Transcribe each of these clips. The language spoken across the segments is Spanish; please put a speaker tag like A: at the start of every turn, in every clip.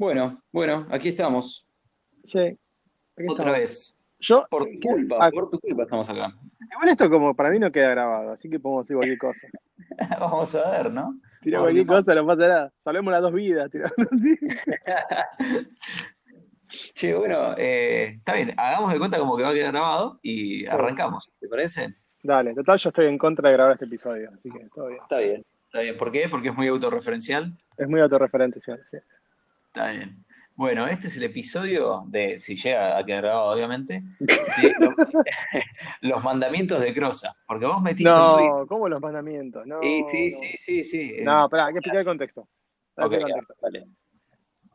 A: Bueno, bueno, aquí estamos.
B: Sí. aquí
A: Otra
B: estamos.
A: vez.
B: Yo,
A: Por tu culpa,
B: Ah,
A: por tu culpa estamos acá.
B: igual esto como para mí no queda grabado, así que podemos decir cualquier cosa.
A: Vamos a ver, ¿no?
B: Tira
A: Por
B: cualquier cosa, no pasa nada. Salvemos las dos vidas, tirando así.
A: Che, bueno, eh, está bien, hagamos de cuenta como que va a quedar grabado y arrancamos, ¿te parece?
B: Dale, total yo estoy en contra de grabar este episodio, así que todo bien.
A: Está bien. Está bien, ¿por qué? Porque es muy autorreferencial.
B: Es muy autorreferencial, sí.
A: Está bien. Bueno, este es el episodio de, si llega a quedar grabado, obviamente, de los, los mandamientos de Crosa. Porque vos metiste.
B: No, ¿cómo los mandamientos? No,
A: Sí, sí,
B: no.
A: sí, sí, sí. eh,
B: No, pará, hay que explicar el contexto. El
A: dale.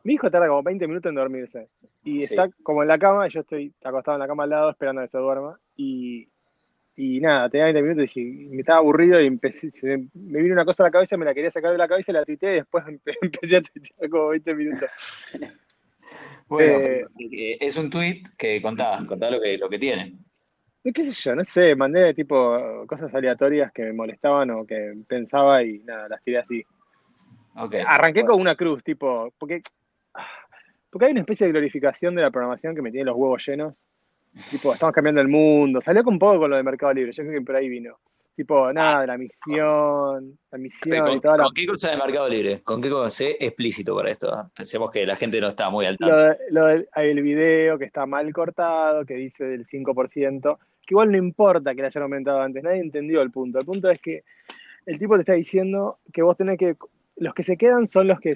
B: Mi hijo tarda como 20 minutos en dormirse. Y
A: Sí.
B: está como en la cama, y yo estoy acostado en la cama al lado esperando a que se duerma. Y, y nada, tenía 20 minutos y dije, me estaba aburrido y empecé, se me, me vino una cosa a la cabeza, me la quería sacar de la cabeza y la tuiteé y después empe- empecé a tuitear como 20 minutos.
A: Bueno,
B: Eh,
A: eh, es un tweet que contá, contá lo que, lo que tiene.
B: Qué sé yo, no sé, mandé tipo cosas aleatorias que me molestaban o que pensaba y nada, las tiré así.
A: Ok.
B: Arranqué
A: bueno.
B: con una cruz, tipo, porque, porque hay una especie de glorificación de la programación que me tiene los huevos llenos. Tipo, estamos cambiando el mundo. Salió con un poco con lo de Mercado Libre, yo creo que por ahí vino. Tipo, nada, la misión, la misión y
A: ¿Con,
B: toda la...
A: con qué cosa de Mercado Libre? ¿Con qué cosa? Sé explícito para esto. ¿eh? Pensemos que la gente no está muy al
B: Lo,
A: tanto.
B: de- lo del el video que está mal cortado, que dice del 5%, que igual no importa que le hayan aumentado antes, nadie entendió el punto. El punto es que el tipo te está diciendo que vos tenés que, los que se quedan son los que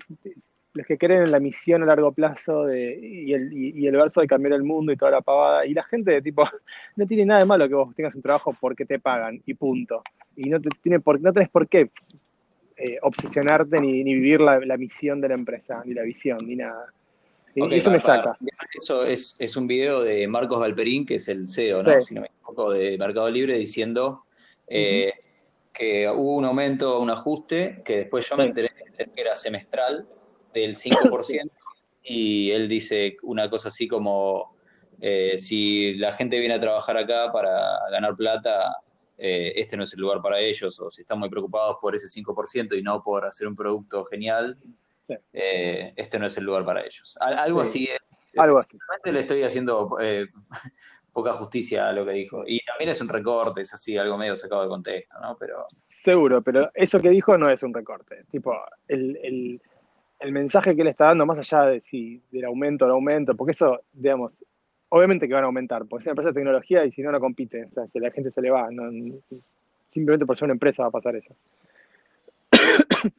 B: los que creen en la misión a largo plazo de, y, el, y, y el verso de cambiar el mundo y toda la pavada. Y la gente, tipo, no tiene nada de malo que vos tengas un trabajo porque te pagan y punto. Y no, te, tiene por, no tenés por qué eh, obsesionarte ni, ni vivir la, la misión de la empresa, ni la visión, ni nada. Y eso
A: para-
B: me saca.
A: Eso es, es un video de Marcos Valperín, que es el CEO, ¿no?
B: Sí.
A: Si no me equivoco, de Mercado Libre, diciendo eh, que hubo un aumento, un ajuste, que después yo me enteré que era semestral del 5%, y él dice una cosa así como, eh, si la gente viene a trabajar acá para ganar plata, eh, este no es el lugar para ellos, o si están muy preocupados por ese 5% y no por hacer un producto genial,
B: Sí.
A: eh, este no es el lugar para ellos. Al- algo
B: Sí.
A: así es.
B: Algo así.
A: Le estoy haciendo poca justicia a lo que dijo. Y también es un recorte, es así, algo medio sacado de contexto, ¿no? Pero
B: Seguro, pero eso que dijo no es un recorte. Tipo, el, el- el mensaje que él está dando, más allá de si del aumento o aumento, porque eso, digamos, obviamente que van a aumentar, porque es una empresa de tecnología y si no, no compite. O sea, si la gente se le va, no- simplemente por ser una empresa va a pasar eso.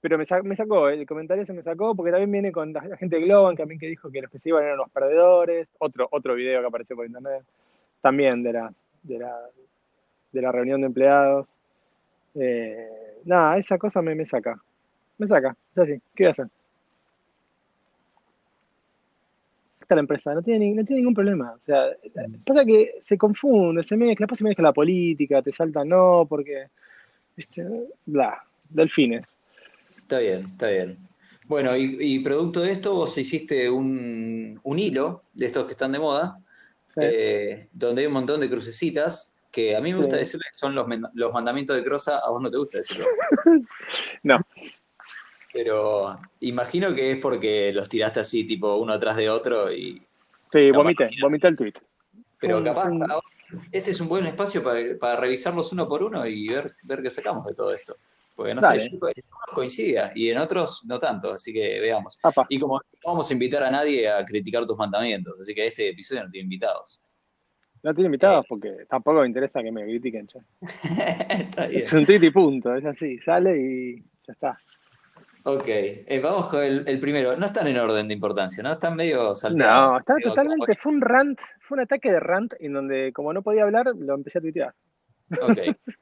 B: Pero me, sa- me sacó, el comentario se me sacó, porque también viene con la gente de Globan, también que dijo que los que se iban eran los perdedores. Otro, otro video que apareció por internet, también de la, de la, de la reunión de empleados. Eh, nada, esa cosa me, me saca. Me saca, es así. ¿Qué voy a hacer? Está la empresa, no tiene, no tiene ningún problema. O sea, pasa que se confunde, se mezcla, después se mezcla la política, te salta no, porque. ¿viste? Bla, delfines.
A: está bien, está bien. Bueno, y, y producto de esto, vos hiciste un, un hilo de estos que están de moda,
B: Sí.
A: eh, donde hay un montón de crucecitas, que a mí me
B: Sí.
A: gusta decirle que son los, los mandamientos de Crosa, a vos no te gusta decirlo.
B: No.
A: Pero imagino que es porque los tiraste así, tipo uno atrás de otro y
B: Sí, vomité, vomité el tweet.
A: Pero
B: Un-
A: capaz, ahora, este es un buen espacio para, para revisarlos uno por uno y ver, ver qué sacamos de todo esto. Porque no
B: Dale.
A: sé, yo- en algunos coincide y en otros no tanto, así que veamos.
B: Apa,
A: Y como no vamos a invitar a nadie a criticar tus mandamientos, así que este episodio no tiene invitados.
B: no tiene invitados porque tampoco me interesa que me critiquen.
A: Está bien.
B: Es un tweet y punto, es así, sale y ya está.
A: Ok, eh, vamos con el, el primero. No están en orden de importancia, ¿no? Están medio saltados.
B: No, está
A: Digo,
B: totalmente, fue un rant, fue un ataque de rant en donde como no podía hablar, lo empecé a tuitear.
A: Ok.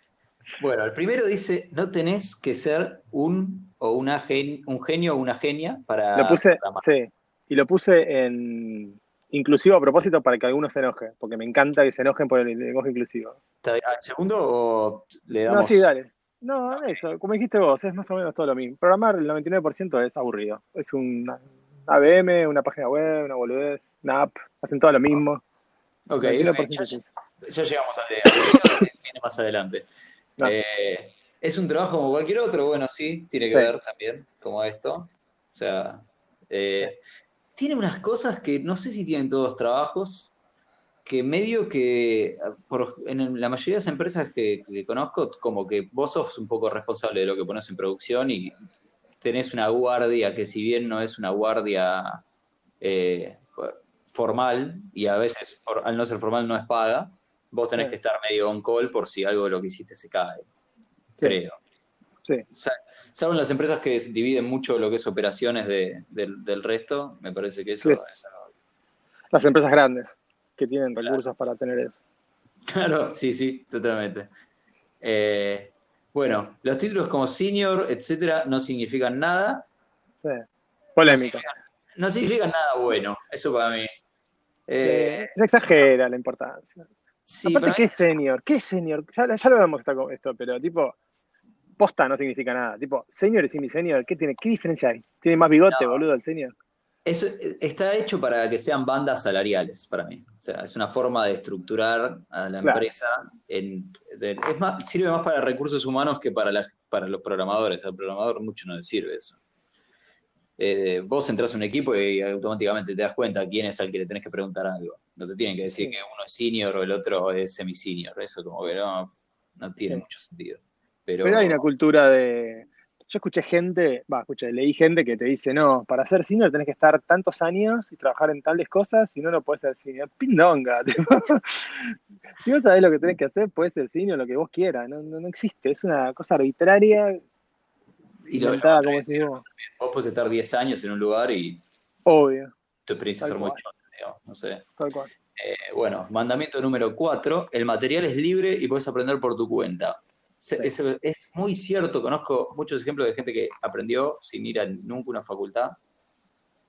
A: Bueno, el primero dice, no tenés que ser un o una gen- un genio o una genia para
B: Lo puse, sí, y lo puse en inclusivo a propósito para que alguno se enoje, porque me encanta que se enojen por el lenguaje inclusivo.
A: ¿Al segundo o le damos?
B: No, sí, dale. No, eso, como dijiste vos, es más o menos todo lo mismo. Programar el 99% es aburrido. Es un ABM, una página web, una boludez, una app, hacen todo lo mismo.
A: Ok,
B: 99%
A: ya, ya llegamos al de viene más adelante.
B: No.
A: Eh, es un trabajo como cualquier otro, bueno, sí, tiene que
B: Sí.
A: ver también, como esto. O sea, Eh, tiene unas cosas que no sé si tienen todos trabajos, que medio que en la mayoría de las empresas que, conozco, como que vos sos un poco responsable de lo que pones en producción y tenés una guardia que si bien no es una guardia eh, formal y a veces al no ser formal no es paga, vos tenés que estar medio on call por si algo de lo que hiciste se cae, creo.
B: Sí.
A: salvo en las empresas que dividen mucho lo que es operaciones del, resto, me parece que eso es...
B: Las empresas grandes que tienen recursos para tener eso.
A: Claro, sí, sí, totalmente. Eh, bueno, los títulos como senior, etcétera, no significan nada.
B: Sí. Polémica.
A: No significan, nada bueno, eso para mí.
B: Eh, se exagera la importancia. Sí, Aparte, ¿qué es senior? ¿Qué es senior? Ya, lo vemos esto, pero tipo, posta no significa nada. Tipo, senior y semi-senior, ¿qué tiene? ¿Qué diferencia hay? ¿Tiene más bigote, boludo, el senior?
A: Eso está hecho para que sean bandas salariales para mí. O sea, es una forma de estructurar a la empresa. En, es más, sirve más para recursos humanos que para, para los programadores. Al programador mucho no le sirve eso. Eh, vos entras a un equipo y automáticamente te das cuenta quién es al que le tenés que preguntar algo. No te tienen que decir que uno es senior o el otro es semi-senior. Eso como que no, tiene mucho sentido. Pero,
B: Pero hay una cultura de yo escuché gente, va, escuché, leí gente que te dice, no, para ser senior tenés que estar tantos años y trabajar en tales cosas, si no, no puedes ser senior. Pindonga. si vos sabés lo que tenés que hacer, puedes ser senior lo que vos quieras. No, no, existe, es una cosa arbitraria.
A: Y lo, como vos. vos podés estar 10 años en un lugar y.
B: Obvio.
A: Tu experiencia es ser muy digamos, no sé. Tal cual. Eh, bueno, mandamiento número 4, el material es libre y puedes aprender por tu cuenta. Es, muy cierto, conozco muchos ejemplos de gente que aprendió sin ir a nunca una facultad.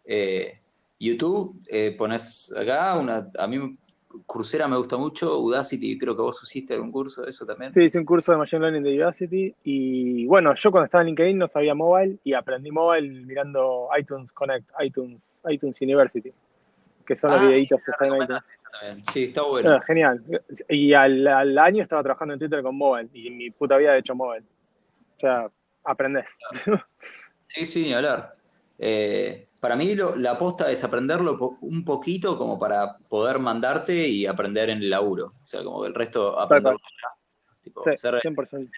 A: Eh, YouTube, eh, pones acá, una, a mí Coursera me gusta mucho, Udacity, creo que vos hiciste algún curso de eso también.
B: Sí, hice un curso de Machine Learning de Udacity y bueno, yo cuando estaba en LinkedIn no sabía mobile y aprendí mobile mirando iTunes Connect, iTunes, iTunes University, que son los ah, videitos que están iTunes.
A: Sí, está bueno.
B: Ah, genial. Y al, año estaba trabajando en Twitter con mobile y mi puta vida he hecho mobile. O sea, aprendés.
A: Sí, sí, ni hablar. Eh, para mí la aposta es aprenderlo un poquito como para poder mandarte y aprender en el laburo. O sea, como el resto aprenderlo
B: Tipo, sí, 100%.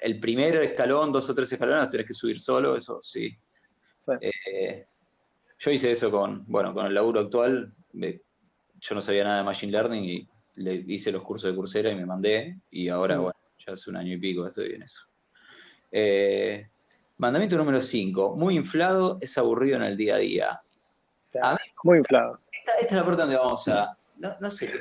A: El primer escalón, dos o tres escalones, tenés que subir solo, eso sí. Eh, yo hice eso con, bueno, con el laburo actual yo no sabía nada de Machine Learning y le hice los cursos de Coursera y me mandé. Y ahora, mm. bueno, ya hace un año y pico estoy en eso. Eh, mandamiento número 5. Muy inflado es aburrido en el día a día.
B: muy inflado.
A: Esta, es la parte donde vamos a. No, sé.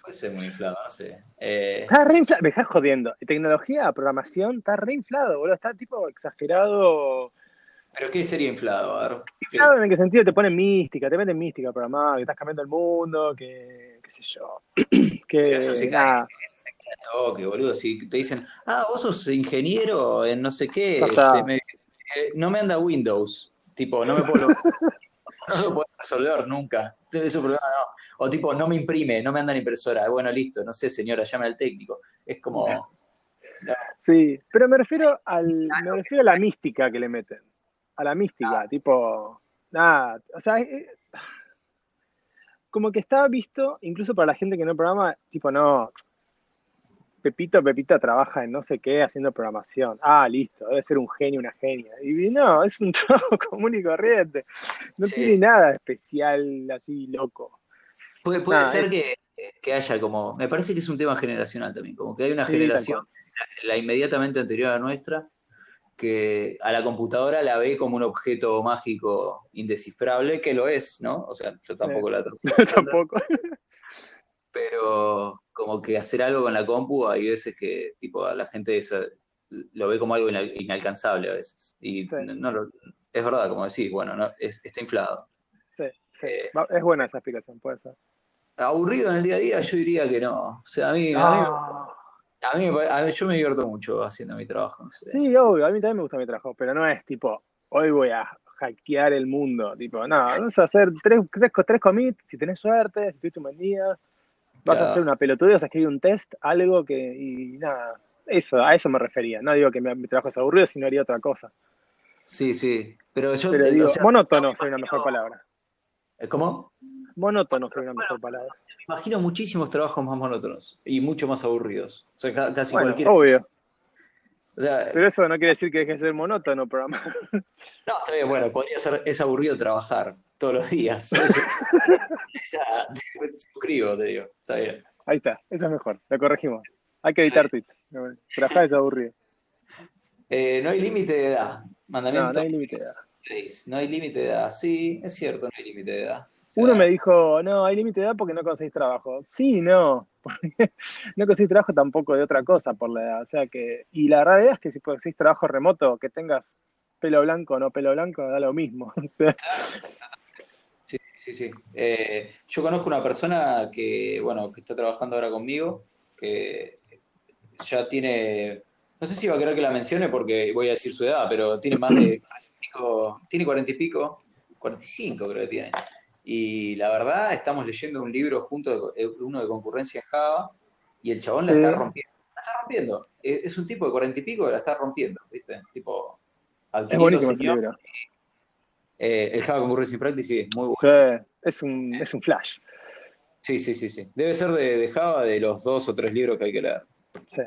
A: Puede ser muy inflado, no sé.
B: Eh, está re inflado. Me estás jodiendo. Tecnología, programación, está re inflado, boludo. Está tipo exagerado
A: ¿Pero qué sería inflado? A ver,
B: ¿Inflado en qué sentido? Te ponen mística, te meten mística programada, que estás cambiando el mundo, que qué sé yo. que
A: eso sí, nada. toque, boludo. Si te dicen, ah, vos sos ingeniero en no sé qué, eh, no me anda Windows. Tipo, no me puedo, no lo puedo resolver nunca. Eso problema no. O tipo, no me imprime, no me anda en impresora. Bueno, listo, no sé, señora, llame al técnico. Es como.
B: Sí, pero me refiero al, me refiero a la mística que le meten a la mística, tipo, nada, o sea, como que estaba visto, incluso para la gente que no programa, tipo, no, Pepito, Pepita trabaja en no sé qué haciendo programación. Ah, listo, debe ser un genio, una genia. Y no, es un trabajo común y corriente. No tiene nada especial así loco.
A: Puede, puede ser que, que, haya como, me parece que es un tema generacional también, como que hay una generación, la inmediatamente anterior a nuestra, que a la computadora la ve como un objeto mágico indescifrable, que lo es, ¿no? O sea, yo tampoco la
B: tampoco.
A: Pero como que hacer algo con la compu, hay veces que tipo a la gente lo ve como algo inalcanzable a veces. Y no, es verdad, como decís, bueno, no, está inflado.
B: Sí, sí. Eh, es buena esa explicación, puede ser.
A: Aburrido en el día a día, yo diría que no. O sea, a mí, a mí, yo me divierto mucho haciendo mi trabajo.
B: Sí, obvio, a mí también me gusta mi trabajo, pero no es tipo, hoy voy a hackear el mundo. Tipo, no, vamos a hacer tres, tres, tres commits, si tenés suerte, si tuviste un buen día. Vas a hacer una pelotudez, vas a escribir un test, algo que, y nada, eso, a eso me refería. No digo que mi, trabajo es aburrido, sino haría otra cosa.
A: Sí, sí. Pero yo.
B: Pero digo,
A: o sea,
B: monótono sería una mejor palabra.
A: ¿Cómo?
B: Monótono sería una mejor palabra.
A: Imagino muchísimos trabajos más monótonos y mucho más aburridos. O sea, ca- casi
B: Bueno,
A: cualquier.
B: obvio.
A: o sea,
B: Pero eso no quiere decir que deje de ser monótono programar.
A: no, está bien, bueno, podría ser. Es aburrido trabajar todos los días. Eso- te suscribo, te digo. Está bien.
B: Ahí está, eso es mejor. Lo corregimos. Hay que editar tweets. Trabajar es aburrido.
A: Eh, no hay límite de edad.
B: No,
A: Mandamiento
B: no hay límite de edad.
A: 6. No hay límite de edad. Sí, es cierto, no hay límite de edad.
B: Uno me dijo, no, hay límite de edad porque no conseguís trabajo. Sí, no. porque no conseguís trabajo tampoco de otra cosa por la edad. O sea que, y la realidad es que si conseguís trabajo remoto, que tengas pelo blanco o no pelo blanco, da lo mismo. O sea,
A: Sí, sí, sí. Eh, yo conozco una persona que, bueno, que está trabajando ahora conmigo, que ya tiene, no sé si va a querer que la mencione porque voy a decir su edad, pero tiene más de 40 y pico, tiene 40 y pico, 45 creo que tiene. Y la verdad, estamos leyendo un libro junto, de- uno de concurrencia en Java, y el chabón la está rompiendo. La está rompiendo. Es, es un tipo de 40 y pico que la está rompiendo, ¿viste? Tipo,
B: es buenísimo ese libro.
A: Eh, el Java Concurrency Practice sí, es muy bueno.
B: Sí, es un, es un flash.
A: Sí, sí, sí, sí. Debe ser de, de Java de los dos o tres libros que hay que leer.
B: Sí,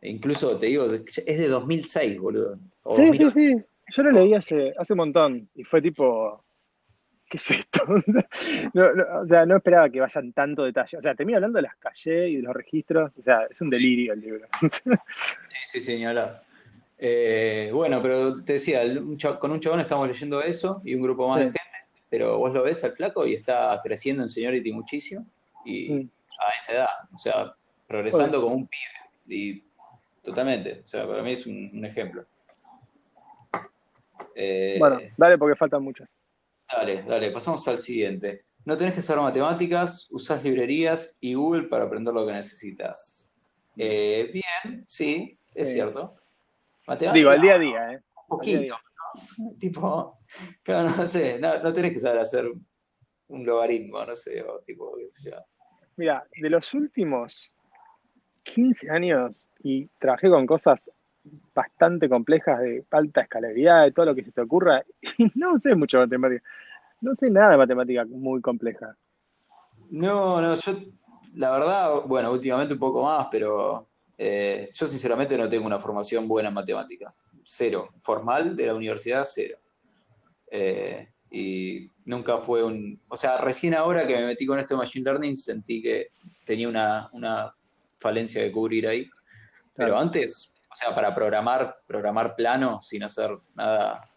A: E incluso te digo, es de 2006, boludo. O
B: sí, sí,
A: 2008.
B: sí. Yo lo leí hace, hace un montón y fue tipo, ¿qué es esto? No, no, o sea, no esperaba que vayan tanto detalle. O sea, termina hablando de las calles y de los registros. O sea, es un delirio el libro.
A: Sí, sí, hablar. Eh, bueno, pero te decía, con un chabón estamos leyendo eso y un grupo más
B: Sí.
A: de gente, pero vos lo ves al flaco y está creciendo en seniority muchísimo y
B: Mm.
A: a esa edad, o sea, progresando como un pibe. Y totalmente, o sea, para mí es un, un ejemplo. Eh,
B: Bueno, dale porque faltan muchos.
A: Dale, dale, pasamos al siguiente. No tenés que saber matemáticas, usás librerías y Google para aprender lo que necesitas. Eh, bien, sí, es
B: Sí.
A: cierto. Matemáticas,
B: Digo, al día a día, ¿eh?
A: un poquito, ¿no? Tipo, claro, no sé, no, no tenés que saber hacer un logaritmo, no sé, o tipo, qué sé yo.
B: Mira, de los últimos 15 años y trabajé con cosas bastante complejas de alta escalabilidad, de todo lo que se te ocurra, y no sé mucho de matemática. No sé nada de matemática muy compleja.
A: No, no, yo, la verdad, bueno, últimamente un poco más, pero eh, yo sinceramente no tengo una formación buena en matemática. Cero. Formal de la universidad, cero. Eh, y nunca fue un... O sea, recién ahora que me metí con esto de Machine Learning sentí que tenía una, una falencia que cubrir ahí. Pero
B: Claro.
A: antes, o sea, para programar, programar plano sin hacer nada,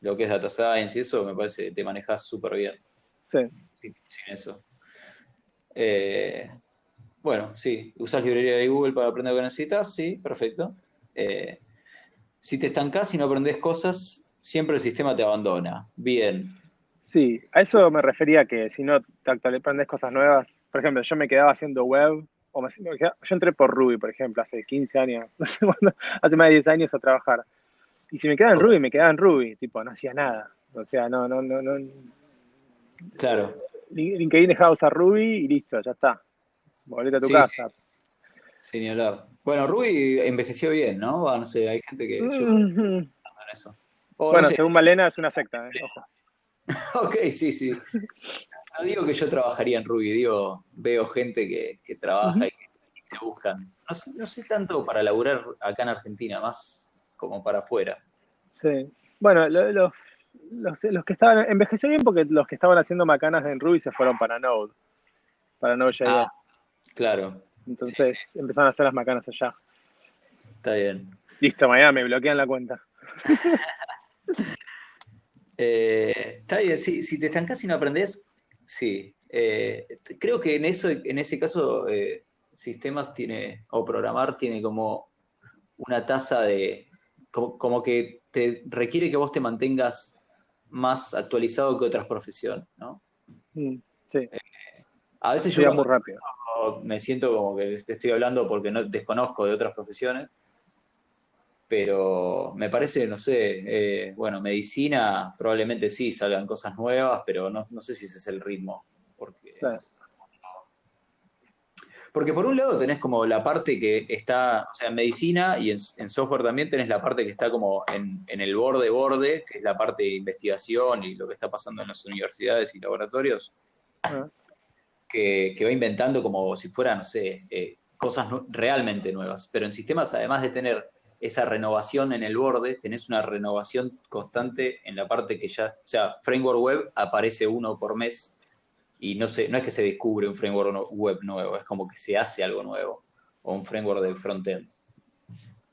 A: lo que es data science y eso, me parece que te manejas súper bien
B: Sí.
A: sin, sin eso. Eh, bueno, sí, usas librería de Google para aprender lo que necesitas, sí, perfecto. Eh, si te estancás y no aprendes cosas, siempre el sistema te abandona. Bien.
B: Sí, a eso me refería que si no te aprendes cosas nuevas, por ejemplo, yo me quedaba haciendo web, o quedaba- yo entré por Ruby, por ejemplo, hace 15 años, no sé cuándo, hace más de 10 años a trabajar. Y si me quedaba en Ruby, me quedaba en Ruby, tipo, no hacía nada. O sea, no, no, no, no.
A: Claro.
B: Lin- LinkedIn dejaba usar Ruby y listo, ya está. Volvete a tu
A: Sí,
B: casa.
A: Sin ni hablar. Bueno, Ruby envejeció bien, ¿no? Va, no sé, hay gente que yo en eso. O, no
B: Bueno,
A: sé.
B: según Malena es una secta, ¿eh? Ojo.
A: Ok, sí, sí. No digo que yo trabajaría en Ruby, digo, veo gente que, que trabaja y que, que buscan. No sé, no sé tanto para laburar acá en Argentina, más como para afuera.
B: Sí. Bueno, lo- los, los, los que estaban, envejeció bien porque los que estaban haciendo macanas en Ruby se fueron para Node, para Node.js.
A: Ah, Claro,
B: Entonces empezaron a hacer las macanas allá.
A: está bien.
B: Listo, mañana me bloquean la cuenta.
A: Eh, está bien, sí, si te estancás y no aprendés, sí. Eh, creo que en eso, en ese caso, eh, sistemas tiene, o programar tiene como una tasa de, como, como que te requiere que vos te mantengas más actualizado que otras profesiones, ¿no?
B: Mm, sí,
A: A veces yo
B: sería
A: cuando
B: muy rápido.
A: me siento como que te estoy hablando porque no desconozco de otras profesiones, pero me parece, no sé, eh, bueno, medicina probablemente sí salgan cosas nuevas, pero no, no sé si ese es el ritmo, porque. Porque por un lado tenés como la parte que está, o sea, en medicina y en, software también tenés la parte que está como en, el borde borde, que es la parte de investigación y lo que está pasando en las universidades y laboratorios, ah. que, va inventando como si fueran, no sé, eh, cosas realmente nuevas. Pero en sistemas, además de tener esa renovación en el borde, tenés una renovación constante en la parte que ya, o sea, framework web aparece uno por mes y no, no es que se descubre un framework web nuevo, es como que se hace algo nuevo, o un framework de frontend.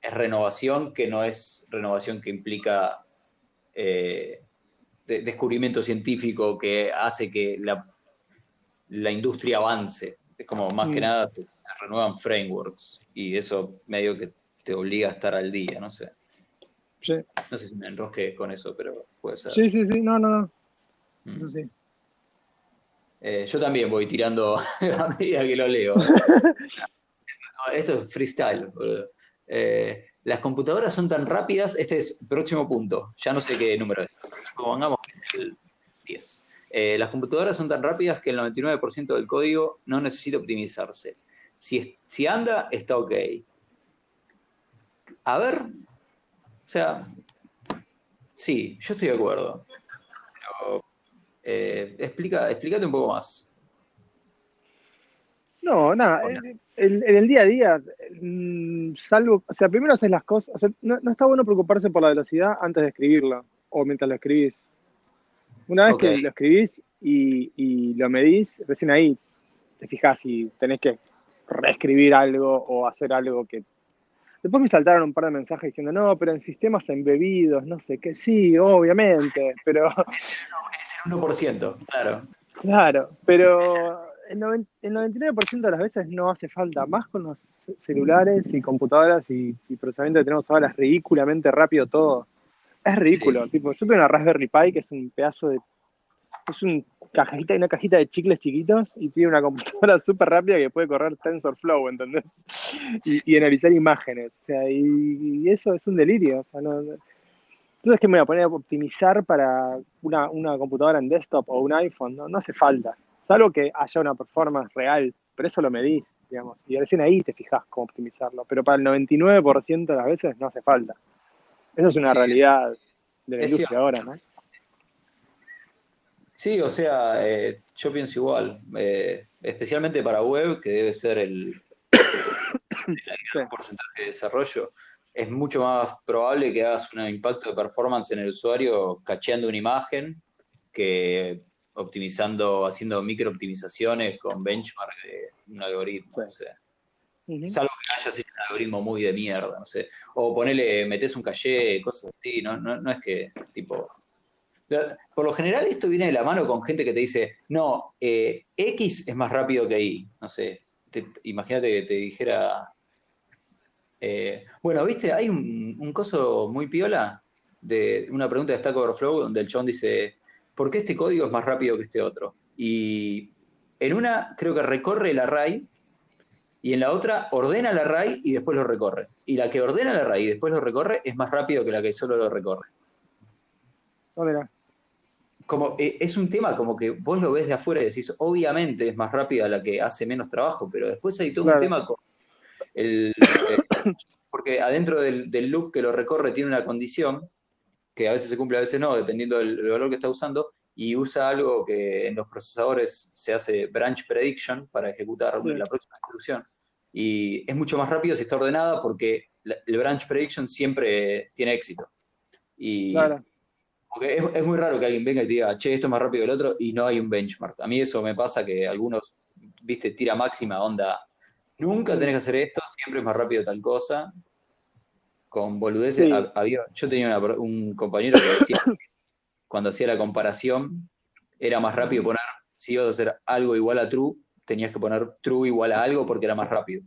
A: Es renovación que no es renovación que implica eh, descubrimiento científico que hace que la, la industria avance. Es como más que mm. nada se, renuevan frameworks y eso medio que te obliga a estar al día, no sé. No sé si me enrosque con eso, pero puede ser.
B: Sí, sí, sí, no, no, no. Mm. sí.
A: Eh, yo también voy tirando a medida que lo leo. Esto es freestyle. Eh, las computadoras son tan rápidas, este es próximo punto, ya no sé qué número es, pongamos que es el 10. Eh, las computadoras son tan rápidas que el 99% del código no necesita optimizarse. Si, si anda, está ok. A ver, o sea, sí, yo estoy de acuerdo. Eh, explica, explícate un poco más.
B: No, nada, en, el día a día, mm, salvo, o sea, primero haces las cosas, no, está bueno preocuparse por la velocidad antes de escribirlo o mientras lo escribís. Una vez que lo escribís y, lo medís, recién ahí te fijas si tenés que reescribir algo o hacer algo que... Después me saltaron un par de mensajes diciendo, no, pero en sistemas embebidos, no sé qué, sí, obviamente, pero
A: es el 1%, claro.
B: Claro, pero el, 99% de las veces no hace falta. Más con los celulares y computadoras y, procesamiento que tenemos ahora, es ridículamente rápido todo. Es ridículo. Tipo, yo tengo una Raspberry Pi que es un pedazo de. Es un cajita, una cajita de chicles chiquitos y tiene una computadora súper rápida que puede correr TensorFlow, ¿entendés? Y, analizar imágenes. O sea, y, eso es un delirio. O sea, no, es que me voy a poner a optimizar para una, computadora en desktop o un iPhone, no, no hace falta. Salvo que haya una performance real, pero eso lo medís, digamos, y recién ahí te fijas cómo optimizarlo. Pero para el 99% de las veces no hace falta. Esa es una realidad de la industria ahora, ¿no?
A: Sí, o sea, eh, yo pienso igual, eh, especialmente para web, que debe ser el, el porcentaje de desarrollo es mucho más probable que hagas un impacto de performance en el usuario cacheando una imagen que optimizando, haciendo micro optimizaciones con benchmark de un algoritmo, no sé. Salvo que hayas hecho un algoritmo muy de mierda, no sé. O ponele, metes un caché, cosas así, no, no, es que, tipo... Por lo general esto viene de la mano con gente que te dice, no, eh, X es más rápido que Y, no sé. Imagínate que te dijera eh, bueno, viste, hay un, coso muy piola de una pregunta de Stack Overflow donde el chabón dice, ¿por qué este código es más rápido que este otro? Y en una creo que recorre el array y en la otra ordena el array y después lo recorre. Y la que ordena el array y después lo recorre es más rápido que la que solo lo recorre.
B: Ah,
A: como, eh, es un tema como que vos lo ves de afuera y decís, obviamente es más rápida la que hace menos trabajo, pero después hay todo un tema con el, porque adentro del, loop que lo recorre tiene una condición que a veces se cumple, a veces no, dependiendo del, valor que está usando, y usa algo que en los procesadores se hace branch prediction para ejecutar la próxima instrucción. Y es mucho más rápido si está ordenada porque el branch prediction siempre tiene éxito. Y Porque es, muy raro que alguien venga y te diga, che, esto es más rápido que el otro, y no hay un benchmark. A mí eso me pasa que algunos, viste, tira máxima onda Nunca tenés que hacer esto, siempre es más rápido tal cosa. Con boludeces. Había, yo tenía un compañero que decía cuando hacía la comparación, era más rápido poner, si ibas a hacer algo igual a true, tenías que poner true igual a algo porque era más rápido.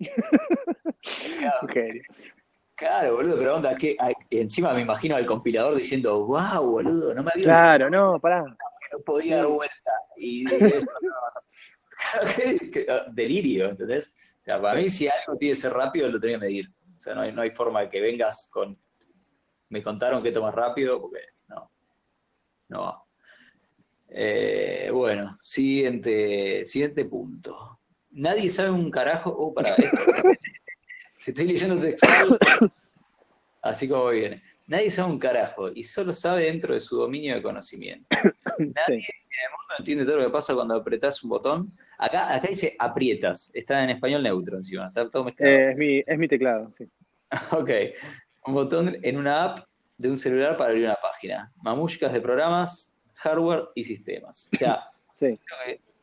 A: Claro, boludo, pero onda, que encima me imagino al compilador diciendo, wow, boludo, no me había.
B: Claro, no, pará.
A: No podía dar vuelta. Y Delirio, ¿entendés? O sea, para mí si algo tiene que ser rápido, lo tenía que medir. O sea, no hay, no hay forma de que vengas con... Me contaron que esto más rápido, porque no. No eh, bueno, siguiente, siguiente punto. nadie sabe un carajo. Oh, para esto. Estoy leyendo textual. Así como viene. Nadie sabe un carajo y solo sabe dentro de su dominio de conocimiento. Nadie en el mundo entiende todo lo que pasa cuando apretás un botón. Acá, acá dice aprietas, está en español neutro encima, está todo mezclado.
B: Eh, es, mi, es mi teclado, sí.
A: ok, un botón en una app de un celular para abrir una página. Mamushkas de programas, hardware y sistemas. O sea,
B: sí.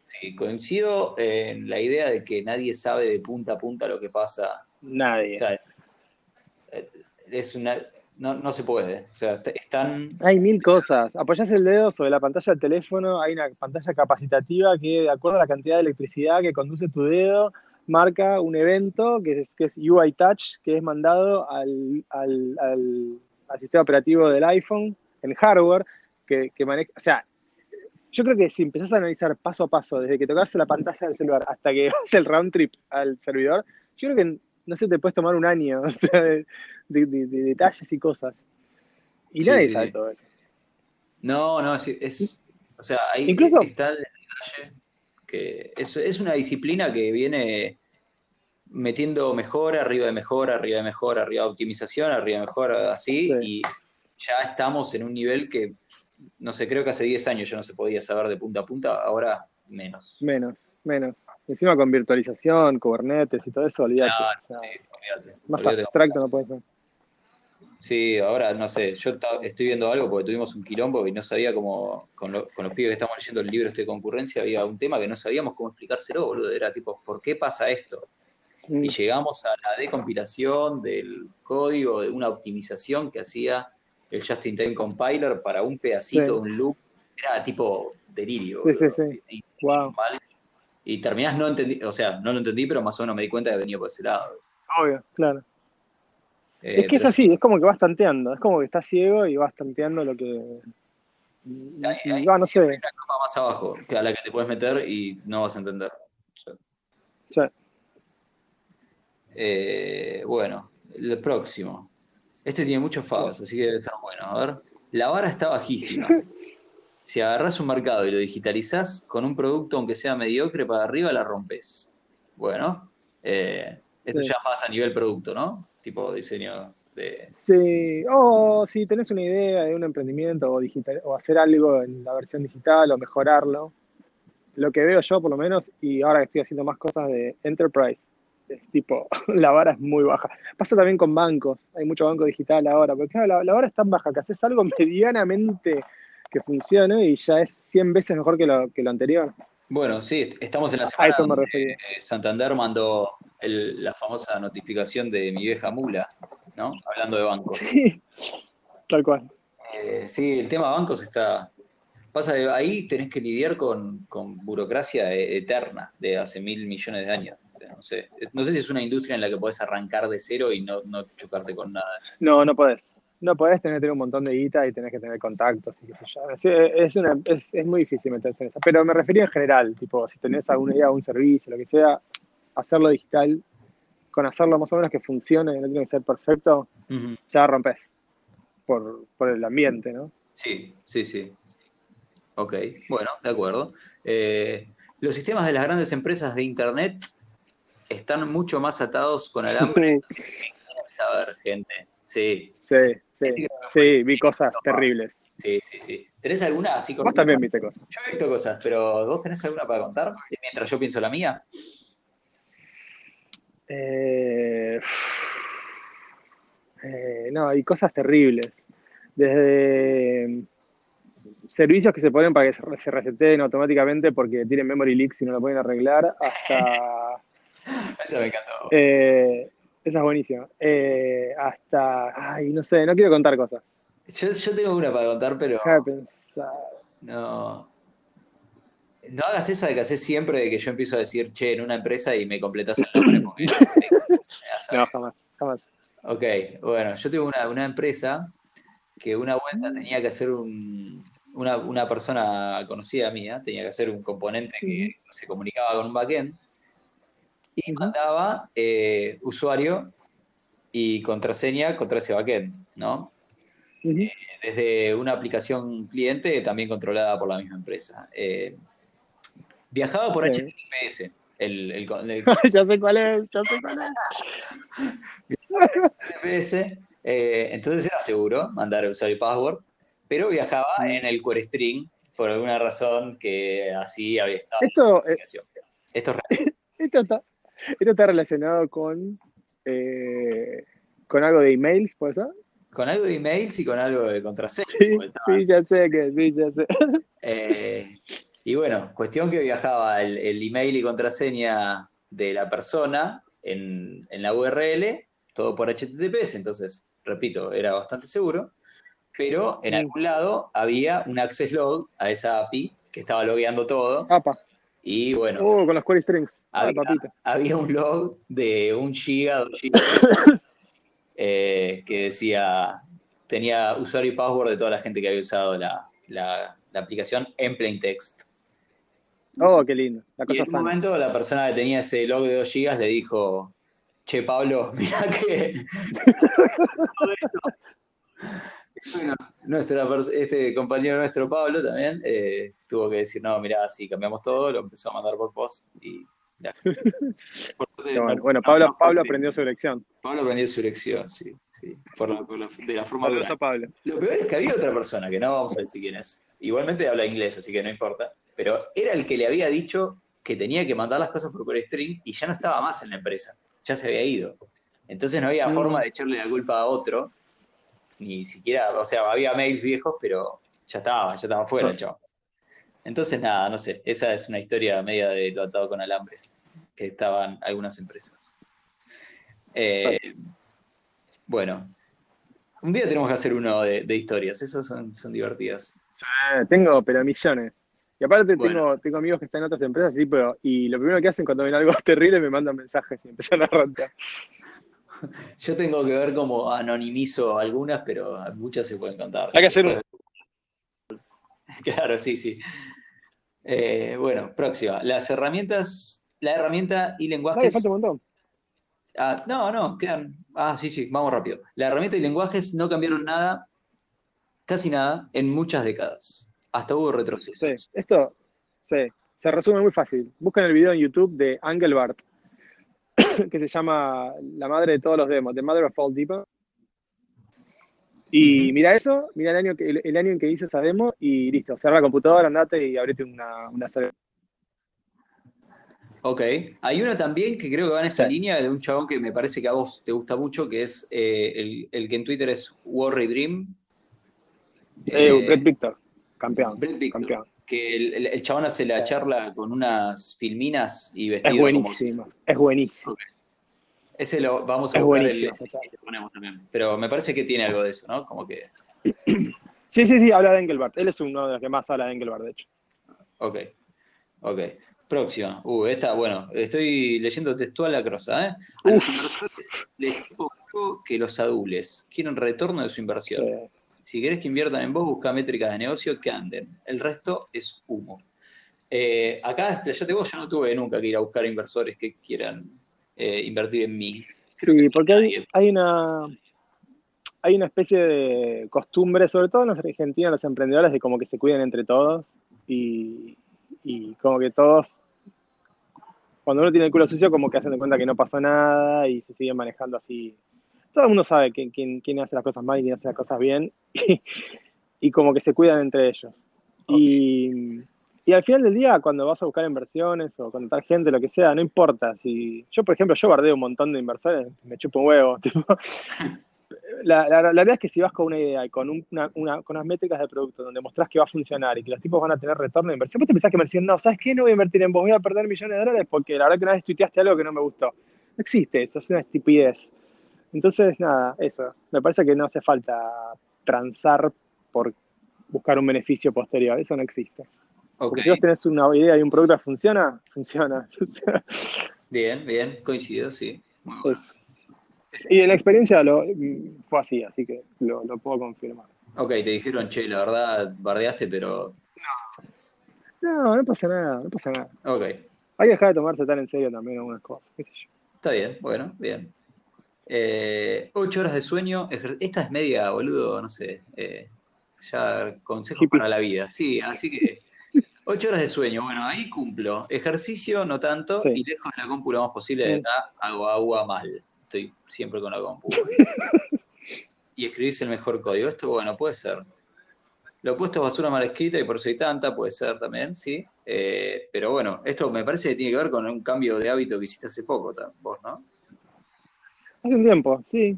A: sí, coincido en la idea de que nadie sabe de punta a punta lo que pasa.
B: Nadie.
A: O sea, es una, no, no, se puede. O sea, están.
B: Hay mil cosas. Apoyás el dedo sobre la pantalla del teléfono, hay una pantalla capacitativa que, de acuerdo a la cantidad de electricidad que conduce tu dedo, marca un evento que es, que es UI Touch, que es mandado al, al, al, al sistema operativo del iPhone en hardware, que, que maneja. O sea, yo creo que si empezás a analizar paso a paso, desde que tocas la pantalla del celular hasta que haces el round trip al servidor, yo creo que no sé, te puedes tomar un año o sea, de, de, de, de, detalles y cosas. Y sí, nadie sí, sabe todo eso.
A: No, no, es, es o sea, ahí
B: Incluso,
A: está el detalle que es, es, una disciplina que viene metiendo mejora, arriba de mejora, arriba de mejora, arriba de optimización, arriba de mejora, así, y ya estamos en un nivel que, no sé, creo que hace 10 años ya no se podía saber de punta a punta, ahora menos.
B: Menos, menos. Encima con virtualización, Kubernetes y todo eso, olvídate.
A: No, o sea, sí, olvídate.
B: Más
A: olvídate
B: abstracto no puede ser.
A: Sí, ahora no sé, yo estoy viendo algo porque tuvimos un quilombo y no sabía cómo, con, lo, con los pibes que estamos leyendo el libro este de concurrencia, había un tema que no sabíamos cómo explicárselo, boludo. Era tipo, ¿por qué pasa esto? Mm. Y llegamos a la decompilación del código, de una optimización que hacía el Just in Time Compiler para un pedacito, sí. un loop. Era tipo delirio.
B: Sí, sí, sí.
A: Y,
B: wow.
A: mal. Y terminás no entendí, o sea, no lo entendí, pero más o menos me di cuenta que venía por ese lado.
B: Obvio, claro. Eh, es que es así, es como que vas tanteando, es como que estás ciego y vas tanteando lo que.
A: Hay, hay, no sé. una capa más abajo que a la que te puedes meter y no vas a entender.
B: Sí.
A: Eh, bueno, el próximo. Este tiene muchos favos, así que debe estar bueno. A ver. La vara está bajísima. Si agarras un mercado y lo digitalizás con un producto, aunque sea mediocre, para arriba la rompes. Bueno, eh, esto sí. ya más a nivel producto, ¿no? Tipo diseño de...
B: Sí, o si tenés una idea de un emprendimiento o, digital, o hacer algo en la versión digital o mejorarlo. Lo que veo yo, por lo menos, y ahora que estoy haciendo más cosas de enterprise, es tipo, la vara es muy baja. Pasa también con bancos, hay mucho banco digital ahora, porque claro, la, la vara es tan baja que haces algo medianamente que funcione y ya es 100 veces mejor que lo, que lo anterior.
A: Bueno, sí, estamos en la semana
B: eso me.
A: Santander mandó el, la famosa notificación de mi vieja mula, ¿no? Hablando de bancos.
B: Sí, tal cual.
A: Eh, sí, el tema bancos está... Pasa de ahí tenés que lidiar con, con burocracia eterna de hace mil millones de años. No sé, no sé si es una industria en la que podés arrancar de cero y no, no chocarte con nada.
B: No, no podés. No podés tener, tener un montón de guita y tenés que tener contactos y qué sé yo. Es, es, una, es, es, muy difícil meterse en eso. Pero me refería en general, tipo, si tenés alguna idea, un servicio, lo que sea, hacerlo digital, con hacerlo más o menos que funcione, no tiene que ser perfecto, uh -huh. ya rompes por, por el ambiente, ¿no?
A: Sí, sí, sí. Ok, bueno, de acuerdo. Eh, los sistemas de las grandes empresas de Internet están mucho más atados con alambre saber, gente. Sí.
B: Sí, sí, sí, vi cosas terribles.
A: Sí, sí, sí. ¿Tenés alguna así
B: Vos también viste cosas.
A: Yo he visto cosas, pero ¿vos tenés alguna para contar? Mientras yo pienso la mía.
B: Eh, eh, no, hay cosas terribles. Desde servicios que se ponen para que se reseten automáticamente porque tienen memory leaks y no lo pueden arreglar, hasta...
A: Eso me encantó.
B: Eh, esa es buenísima. Eh, hasta, ay, no sé, no quiero contar cosas.
A: Yo, yo tengo una para contar, pero...
B: Deja de pensar.
A: No. No hagas esa de que haces siempre de que yo empiezo a decir, che, en una empresa y me completas el nombre. Porque,
B: no, jamás, jamás.
A: Ok, bueno, yo tengo una, una empresa que una vuelta tenía que hacer un, una, una, persona conocida mía, tenía que hacer un componente que se comunicaba con un backend y mandaba eh, usuario y contraseña contra ese backend, ¿no? Uh -huh. eh, desde una aplicación cliente también controlada por la misma empresa. Eh, viajaba por sí. HTTPS, El, el,
B: ya sé cuál es, ya sé cuál
A: es. eh, entonces era seguro mandar usuario y password, pero viajaba en el core string por alguna razón que así había estado.
B: Esto,
A: en la. Esto es real.
B: esto, está, esto está relacionado con, eh, con algo de emails, ¿puede ser?
A: Con algo de emails y con algo de contraseña.
B: Sí, ya sé que sí, ya sé.
A: Eh, y bueno, cuestión que viajaba el, el email y contraseña de la persona en, en la URL, todo por HTTPS, entonces, repito, era bastante seguro, pero en algún lado había un access log a esa API que estaba logueando todo,
B: Apa.
A: Y bueno,
B: Oh, con los query strings.
A: Había, un log de un giga, dos gigas, eh, que decía, tenía usuario y password de toda la gente que había usado la, la- la aplicación en plain text.
B: Oh, qué lindo. La
A: Y en un momento la persona que tenía ese log de 2 gigas le dijo, che Pablo, mira que... Bueno, nuestra este compañero nuestro Pablo también eh, tuvo que decir, no, mira, si cambiamos todo, lo empezó a mandar por post y. Por suerte,
B: bueno,
A: no-
B: bueno
A: no-
B: Pablo,
A: no-
B: Pablo aprendió su lección.
A: Pablo aprendió su lección, sí, sí, por la- por la- de la forma
B: a Pablo.
A: Lo peor es que había otra persona, que no vamos a decir quién es. Igualmente habla inglés, así que no importa. Pero era el que le había dicho que tenía que mandar las cosas por core string y ya no estaba más en la empresa. Ya se había ido. Entonces no había forma de echarle la culpa a otro. Ni siquiera, o sea, había mails viejos, pero ya estaba, ya estaba fuera el chavo. Entonces nada, no sé. Esa es una historia media de lo atado con alambre que estaban algunas empresas. Eh, bueno, un día tenemos que hacer uno de, de historias, esas son, son divertidas.
B: Tengo, pero millones. Y aparte
A: Bueno.
B: tengo, tengo amigos que están en otras empresas, sí, pero, y lo primero que hacen cuando ven algo terrible me mandan mensajes y empiezan a rantear.
A: Yo tengo que ver cómo anonimizo algunas, pero muchas se pueden contar.
B: Hay que hacer un-
A: Claro, sí, sí. Eh, bueno, próxima. Las herramientas, la herramienta y
B: Ay,
A: lenguajes.
B: falta un montón.
A: Ah, no, no, quedan. Ah, sí, sí, vamos rápido. La herramienta y lenguajes no cambiaron nada, casi nada, en muchas décadas. Hasta hubo retrocesos.
B: Sí, esto sí, se resume muy fácil. Buscan el video en YouTube de Engelbart, que se llama La madre de todos los demos, The Mother of All Demos. Y mira eso, mira el año, que, el, el año en que hizo esa demo y listo, cerra la computadora, andate y abrete una, una.
A: Ok. Hay una también que creo que va en esa
B: Sí.
A: línea de un chabón que me parece que a vos te gusta mucho, que es eh, el, el que en Twitter es Worry Dream.
B: Eh,
A: Eh,
B: Brett Victor, campeón,
A: Brett Victor,
B: campeón.
A: Que el, el- el chabón hace la charla con unas filminas y
B: Es
A: vestido como-
B: buenísimo, es buenísimo.
A: Ese lo vamos a
B: Es
A: buscar el, lo ponemos también. Pero me parece que tiene algo de eso, ¿no? Como que,
B: Sí, sí, sí, habla de Engelbart. Él es uno de los que más habla de Engelbart, de hecho.
A: ok, ok. Próxima. Uh, esta, bueno, estoy leyendo textual la crosa, ¿eh? A los inversores les digo que los adules quieren retorno de su inversión. Si querés que inviertan en vos, busca métricas de negocio que anden. El resto es humo. Eh, acá, explayate vos, yo no tuve nunca que ir a buscar inversores que quieran eh, invertir en mí. Creo
B: Sí,
A: que
B: porque hay, hay una hay una especie de costumbre, sobre todo en los argentinos, los emprendedores, de como que se cuiden entre todos y, y como que todos, cuando uno tiene el culo sucio, como que hacen de cuenta que no pasó nada y se siguen manejando así. Todo el mundo sabe quién, quién, quién hace las cosas mal y quién hace las cosas bien y, y como que se cuidan entre ellos. Y, y al final del día, cuando vas a buscar inversiones o contratar gente, lo que sea, no importa. Si yo, por ejemplo, yo bardeo un montón de inversores, me chupo un huevo. tipo. La, la, la verdad es que si vas con una idea y con, un- una, una- con unas métricas de producto donde mostrás que va a funcionar y que los tipos van a tener retorno de inversión, vos te pensás que me decían, no, ¿sabes qué? No voy a invertir en vos, voy a perder millones de dólares porque la verdad que una vez tuiteaste algo que no me gustó. No existe eso, es una estupidez. Entonces, nada, eso. Me parece que no hace falta transar por buscar un beneficio posterior, eso no existe.
A: Ok,
B: Porque si vos tenés una idea y un producto que funciona, funciona.
A: Bien, bien, coincido, sí.
B: Y en la experiencia lo, fue así, así que lo, lo puedo confirmar.
A: Ok, te dijeron, che, la verdad, bardeaste, pero.
B: No, no pasa nada, no pasa nada.
A: Ok,
B: Hay que dejar de tomarse tan en serio también algunas cosas, qué sé yo.
A: está bien, bueno, bien. Eh, ocho horas de sueño. Esta es media, boludo, no sé. eh, ya consejos para la vida. Sí, así que Ocho horas de sueño, bueno, ahí cumplo. Ejercicio no tanto
B: Sí.
A: y dejo la compu lo más posible de acá, hago agua mal. Estoy siempre con la compu. y escribís el mejor código. Esto, bueno, puede ser. Lo opuesto es basura mal escrita y por eso hay tanta, puede ser también, sí. Eh, pero bueno, esto me parece que tiene que ver con un cambio de hábito que hiciste hace poco, vos, ¿no?
B: Hace un tiempo, sí.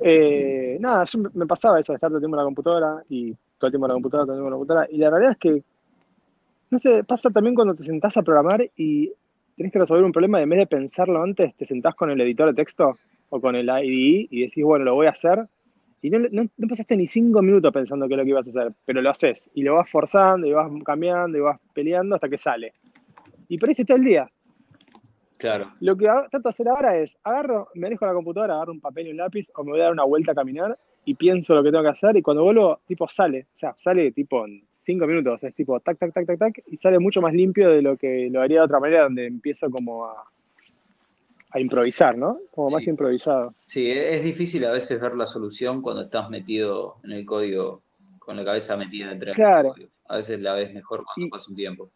B: Eh, nada, yo me- pasaba eso de estar todo el tiempo en la computadora y todo el tiempo en la computadora, todo el tiempo en la computadora. Y la realidad es que, no sé, pasa también cuando te sentás a programar y tenés que resolver un problema y en vez de pensarlo antes, te sentás con el editor de texto o con el IDE y decís, bueno, lo voy a hacer. Y no, no, pasaste ni cinco minutos pensando qué es lo que ibas a hacer, pero lo haces. Y lo vas forzando y vas cambiando y vas peleando hasta que sale. Y por eso está el día.
A: Claro,
B: Lo que trato de hacer ahora es, agarro, me alejo de la computadora, agarro un papel y un lápiz, o me voy a dar una vuelta a caminar y pienso lo que tengo que hacer, y cuando vuelvo, tipo, sale. O sea, sale tipo en cinco minutos, es tipo tac, tac, tac, tac, tac, y sale mucho más limpio de lo que lo haría de otra manera, donde empiezo como a, a improvisar, ¿no? Como más improvisado.
A: sí, e- es difícil a veces ver la solución cuando estás metido en el código, con la cabeza metida entre el
B: Claro.
A: código. A veces la ves mejor cuando
B: Y-
A: pasa un tiempo.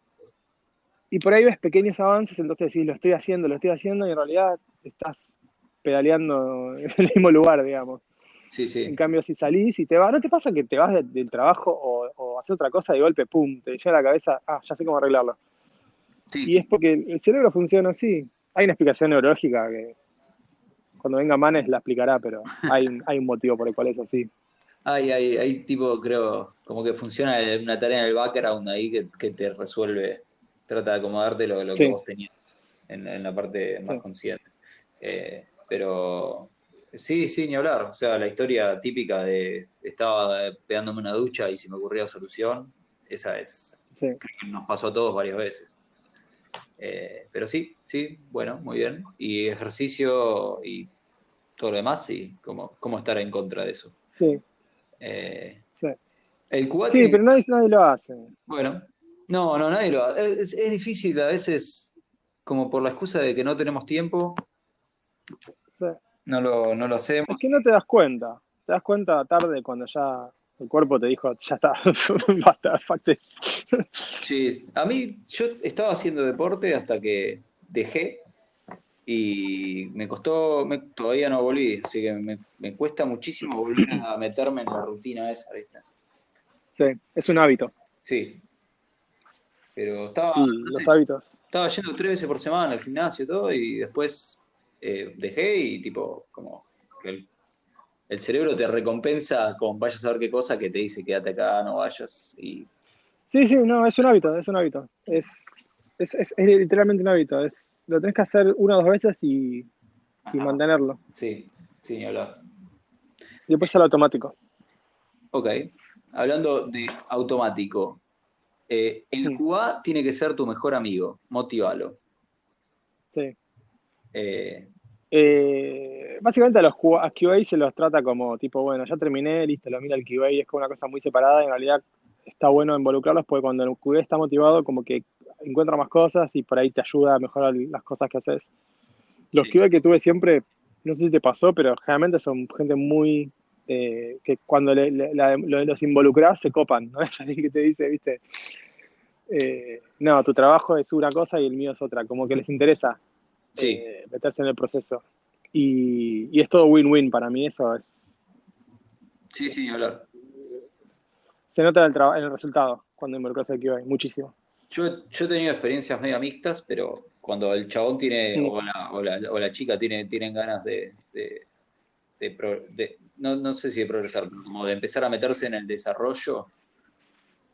B: Y por ahí ves pequeños avances, entonces decís, lo estoy haciendo, lo estoy haciendo, y en realidad estás pedaleando en el mismo lugar, digamos.
A: Sí,
B: En
A: sí,
B: cambio, si salís y te vas, ¿no te pasa que te vas de- del trabajo o, o hacer otra cosa de golpe, pum, te llega a la cabeza, ah, ya sé cómo arreglarlo?
A: sí,
B: Y es porque el cerebro funciona así. Hay una explicación neurológica que cuando venga Manes la explicará, pero hay, un- hay un motivo por el cual es así.
A: Hay, hay, hay tipo, creo, como que funciona una tarea en el background ahí que, que te resuelve, trata de acomodarte lo, lo que vos tenías en, en la parte más
B: Sí.
A: consciente. Eh, pero sí, sí, ni hablar. O sea, la historia típica de estaba pegándome una ducha y se me ocurrió solución, esa es,
B: Sí.
A: creo que nos pasó a todos varias veces. Eh, pero sí, sí, bueno, muy bien. Y ejercicio y todo lo demás, sí, ¿cómo, cómo estar en contra de eso?
B: Sí,
A: Eh,
B: sí.
A: el Cuba
B: Sí, pero nadie, nadie lo hace.
A: Bueno, no, no, nadie lo hace. Es, es difícil a veces, como por la excusa de que no tenemos tiempo,
B: Sí.
A: no lo, no lo hacemos.
B: Es que no te das cuenta. Te das cuenta tarde cuando ya el cuerpo te dijo, ya está, basta.
A: Sí, a mí, yo estaba haciendo deporte hasta que dejé y me costó, me- todavía no volví, así que me, me cuesta muchísimo volver a meterme en la rutina esa, ¿viste?
B: Sí, es un hábito.
A: Sí. Pero estaba,
B: los hábitos.
A: estaba yendo tres veces por semana al gimnasio y todo, y después eh, dejé y tipo, como el, el cerebro te recompensa con vayas a ver qué cosa que te dice quédate acá, no vayas. Y
B: Sí, sí, no, es un hábito, es un hábito. Es, es, es, es literalmente un hábito. Es, lo tenés que hacer una o dos veces y, y mantenerlo.
A: sí, sí, hablar.
B: Y después sale automático.
A: Ok, hablando de automático, eh, el. QA tiene que ser tu mejor amigo, motívalo.
B: Sí.
A: Eh,
B: Eh, básicamente a los Q- a QA se los trata como tipo, bueno, ya terminé, listo, lo mira el QA es como una cosa muy separada. y En realidad está bueno involucrarlos porque cuando el QA está motivado, como que encuentra más cosas y por ahí te ayuda a mejorar las cosas que haces. Los
A: Sí.
B: QA que tuve siempre, no sé si te pasó, pero generalmente son gente muy. Eh, que cuando le- le- la- lo- los involucras se copan, ¿no? Es alguien que te dice, viste, eh, no, tu trabajo es una cosa y el mío es otra, como que les interesa
A: sí,
B: eh, meterse en el proceso. Y, y es todo win-win para mí, eso es.
A: sí, sí, hablar.
B: Se nota en el, en el resultado cuando involucras al QA, muchísimo.
A: Yo, yo he tenido experiencias medio mixtas, pero cuando el chabón tiene,
B: Sí.
A: o, la, o, la, o la chica tiene, tienen ganas de, de, de pro- de- no, no sé si de progresar, pero como de empezar a meterse en el desarrollo,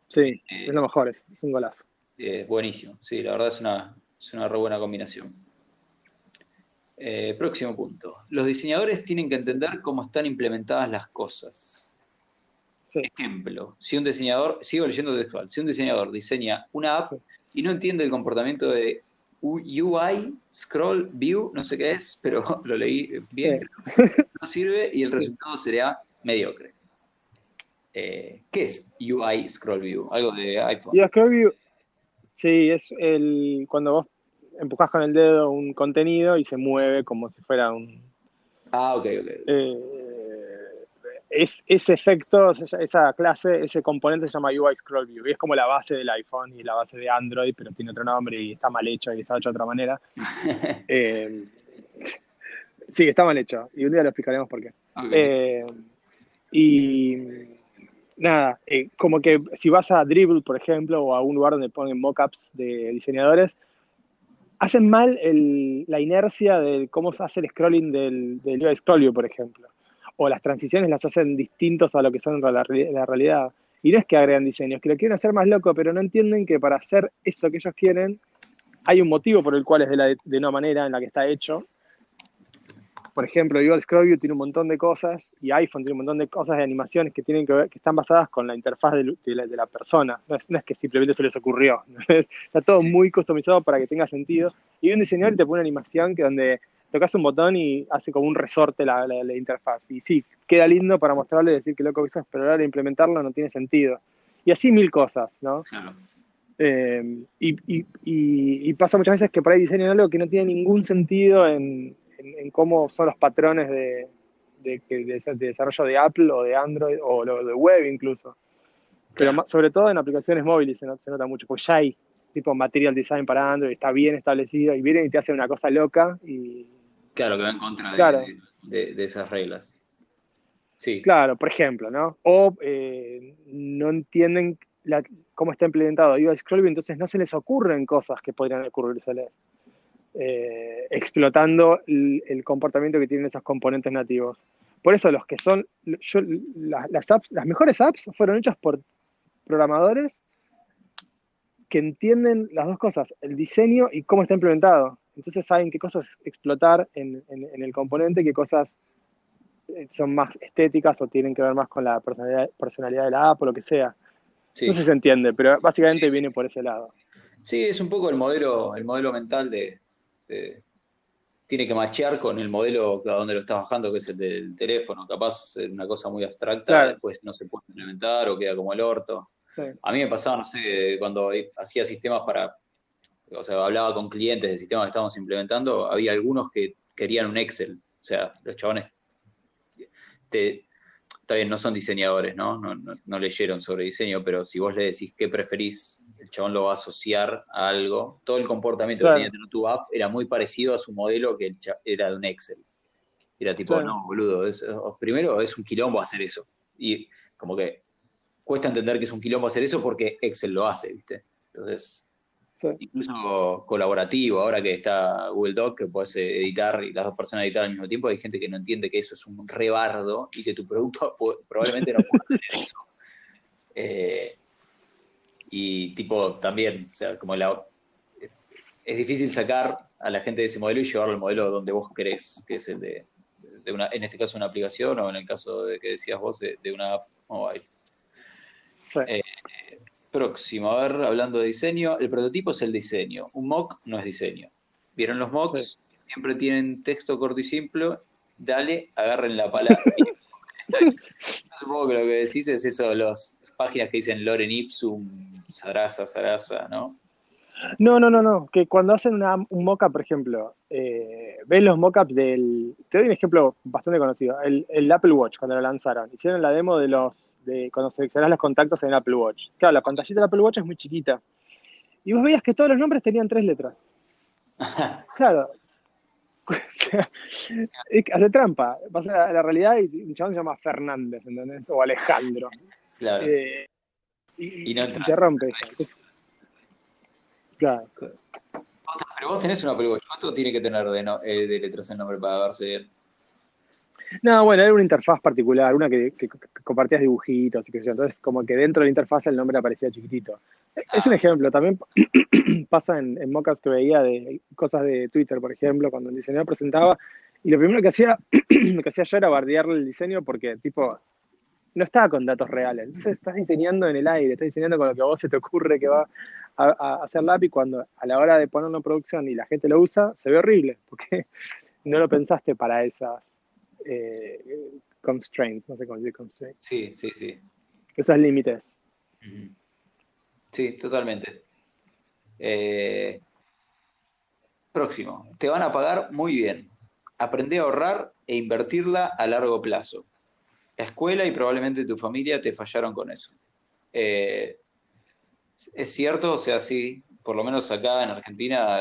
B: Sí,
A: Eh.
B: es lo mejor, es, es un golazo.
A: eh, es buenísimo. Sí, la verdad es una, es una re buena combinación. Eh, próximo punto. Los diseñadores tienen que entender cómo están implementadas las cosas.
B: Sí,
A: Ejemplo, si un diseñador, sigo leyendo textual, si un diseñador diseña una app y no entiende el comportamiento de UI, scroll, view, no sé qué es, pero lo leí bien, no sirve y el resultado será mediocre. Eh, ¿Qué es UI, scroll, view? Algo de iPhone.
B: A Scroll View, sí, es el cuando vos empujás con el dedo un contenido y se mueve como si fuera un.
A: Ah, ok, ok.
B: eh, es, ese efecto, esa clase, ese componente se llama UI Scroll View y es como la base del iPhone y la base de Android, pero tiene otro nombre y está mal hecho y está hecho de otra manera. Eh, sí, está mal hecho y un día lo explicaremos por qué. Eh, y nada, eh, como que si vas a Dribble, por ejemplo, o a un lugar donde ponen mockups de diseñadores, hacen mal la inercia de cómo se hace el scrolling del, del UI Scroll View, por ejemplo o las transiciones las hacen distintos a lo que son la, la realidad. Y no es que agregan diseños, que lo quieren hacer más loco, pero no entienden que para hacer eso que ellos quieren, hay un motivo por el cual es de, la, de una manera en la que está hecho. Por ejemplo, Google Scroll tiene un montón de cosas y iPhone tiene un montón de cosas de animaciones que tienen que ver, que están basadas con la interfaz de, la, de la, persona. No es, no es, que simplemente se les ocurrió. Está todo muy customizado para que tenga sentido. Y un diseñador te pone una animación que donde tocas un botón y hace como un resorte la, la, interfaz. Y sí, queda lindo para mostrarle, decir que lo que hizo pero ahora implementarlo no tiene sentido. Y así mil cosas, ¿no? Eh, y, pasa muchas veces que por ahí diseñan algo que no tiene ningún sentido en, cómo son los patrones de, desarrollo de Apple o de Android o lo de web incluso. Pero sobre todo en aplicaciones móviles se, se nota mucho, pues ya hay tipo material design para Android, está bien establecido y vienen y te hacen una cosa loca y
A: Claro, que va en contra de, esas reglas. Sí.
B: Claro, por ejemplo, ¿no? O eh, no entienden cómo está implementado UI Scroll, entonces no se les ocurren cosas que podrían ocurrirse eh, explotando el, comportamiento que tienen esos componentes nativos. Por eso los que son, las, apps, las mejores apps fueron hechas por programadores que entienden las dos cosas, el diseño y cómo está implementado. Entonces saben qué cosas explotar en, el componente, qué cosas eh, son más estéticas o tienen que ver más con la personalidad, de la app o lo que sea. No sé si se entiende, pero básicamente viene por ese lado.
A: Sí, es un poco el modelo, el modelo mental de, tiene que machear con el modelo a donde lo estás bajando, que es el del teléfono. Capaz es una cosa muy abstracta, después no se puede implementar o queda como el orto. A mí me pasaba, no sé, cuando hacía sistemas para o sea, hablaba con clientes del sistema que estábamos implementando, había algunos que querían un Excel. O sea, los chabones te, bien, no son diseñadores, ¿no? No, leyeron sobre diseño, pero si vos le decís qué preferís, el chabón lo va a asociar a algo. Todo el comportamiento que tenía tu app era muy parecido a su modelo que era de un Excel. Era tipo, no, boludo, primero es un quilombo hacer eso. Y como que cuesta entender que es un quilombo hacer eso porque Excel lo hace, ¿viste? Entonces, Incluso colaborativo, ahora que está Google Doc, que puedes editar y las dos personas editar al mismo tiempo, hay gente que no entiende que eso es un rebardo y que tu producto probablemente no pueda tener eso. Eh, y tipo, también, o sea, como la, es difícil sacar a la gente de ese modelo y llevarlo al modelo donde vos querés, que es el de, una, en este caso una aplicación o en el caso de que decías vos, de, una app mobile. Eh, Próximo, a ver, hablando de diseño, el prototipo es el diseño. Un mock no es diseño. ¿Vieron los mocks? Siempre tienen texto corto y simple. Dale, agarren la palabra. Supongo que lo que decís es eso, las páginas que dicen Loren Ipsum, Sarasa, Sarasa, ¿no?
B: No, no, no, no. Que cuando hacen un mockup, por ejemplo, eh, ven los mockups del. Te doy un ejemplo bastante conocido. El, el Apple Watch, cuando lo lanzaron. Hicieron la demo de los de cuando seleccionás los contactos en el Apple Watch. Claro, la pantallita del Apple Watch es muy chiquita. Y vos veías que todos los nombres tenían tres letras. claro. hace trampa. Pasa a la realidad y un chabón se llama Fernández, ¿entendés? O Alejandro.
A: Claro.
B: Eh, y, se rompe. Claro.
A: Pero vos tenés un Apple. ¿Cuánto tiene que tener de, eh, de letras el nombre para verse bien?
B: No, bueno, era una interfaz particular, una que, compartías dibujitos y qué sé yo. Entonces, como que dentro de la interfaz el nombre aparecía chiquitito. Es un ah. ejemplo, también pasa en, en mocas que veía de cosas de Twitter, por ejemplo, cuando el diseñador presentaba, y lo primero que hacía, lo que hacía yo era bardearle el diseño porque, tipo, no estaba con datos reales. Entonces estás diseñando en el aire, estás diseñando con lo que a vos se te ocurre que va a, hacer la cuando a la hora de ponerlo en producción y la gente lo usa, se ve horrible, porque no lo pensaste para esas eh, constraints, no sé cómo decir constraints.
A: Sí, sí, sí.
B: Esos límites.
A: Sí, totalmente. Eh, próximo. Te van a pagar muy bien. Aprende a ahorrar e invertirla a largo plazo. La escuela y probablemente tu familia te fallaron con eso. Eh, es cierto, o sea, sí, por lo menos acá en Argentina,